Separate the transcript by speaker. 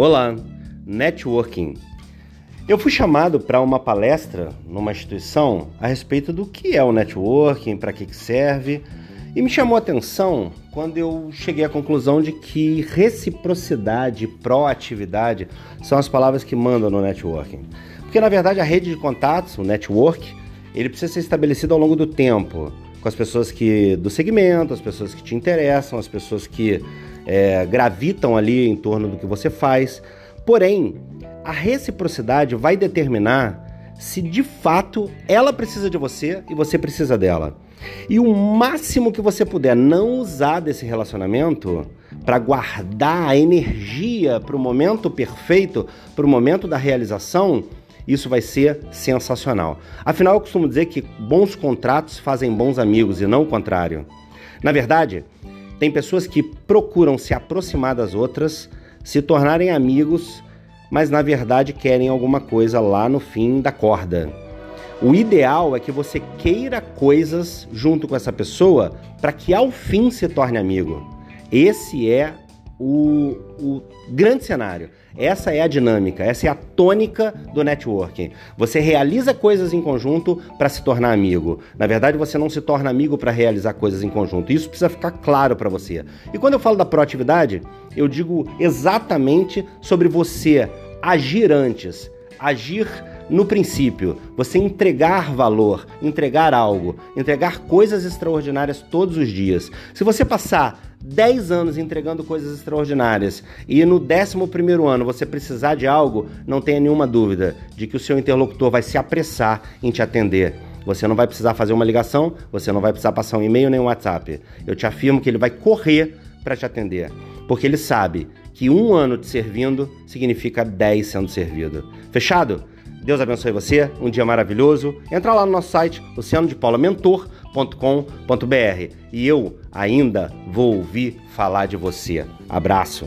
Speaker 1: Olá, networking. Eu fui chamado para uma palestra numa instituição a respeito do que é o networking, para que serve, e me chamou a atenção quando eu cheguei à conclusão de que reciprocidade e proatividade são as palavras que mandam no networking. Porque na verdade a rede de contatos, o network, ele precisa ser estabelecido ao longo do tempo com as pessoas que do segmento, as pessoas que te interessam, as pessoas que é, gravitam ali em torno do que você faz. Porém, a reciprocidade vai determinar se de fato ela precisa de você e você precisa dela. E o máximo que você puder não usar desse relacionamento para guardar a energia para o momento perfeito, para o momento da realização, isso vai ser sensacional. Afinal, eu costumo dizer que bons contratos fazem bons amigos e não o contrário. Na verdade, tem pessoas que procuram se aproximar das outras, se tornarem amigos, mas na verdade querem alguma coisa lá no fim da corda. O ideal é que você queira coisas junto com essa pessoa para que ao fim se torne amigo. Esse é o, o, grande cenário. Essa é a dinâmica, essa é a tônica do networking. Você realiza coisas em conjunto para se tornar amigo. Na verdade, você não se torna amigo para realizar coisas em conjunto. Isso precisa ficar claro para você. E quando eu falo da proatividade, eu digo exatamente sobre você agir antes, agir no princípio, você entregar valor, entregar algo, entregar coisas extraordinárias todos os dias. Se você passar 10 anos entregando coisas extraordinárias e no 11 ano você precisar de algo, não tenha nenhuma dúvida de que o seu interlocutor vai se apressar em te atender. Você não vai precisar fazer uma ligação, você não vai precisar passar um e-mail nem um WhatsApp. Eu te afirmo que ele vai correr para te atender, porque ele sabe que um ano te servindo significa 10 sendo servido. Fechado? Deus abençoe você, um dia maravilhoso. Entra lá no nosso site, oceanodepaulamentor.com.br e eu ainda vou ouvir falar de você. Abraço.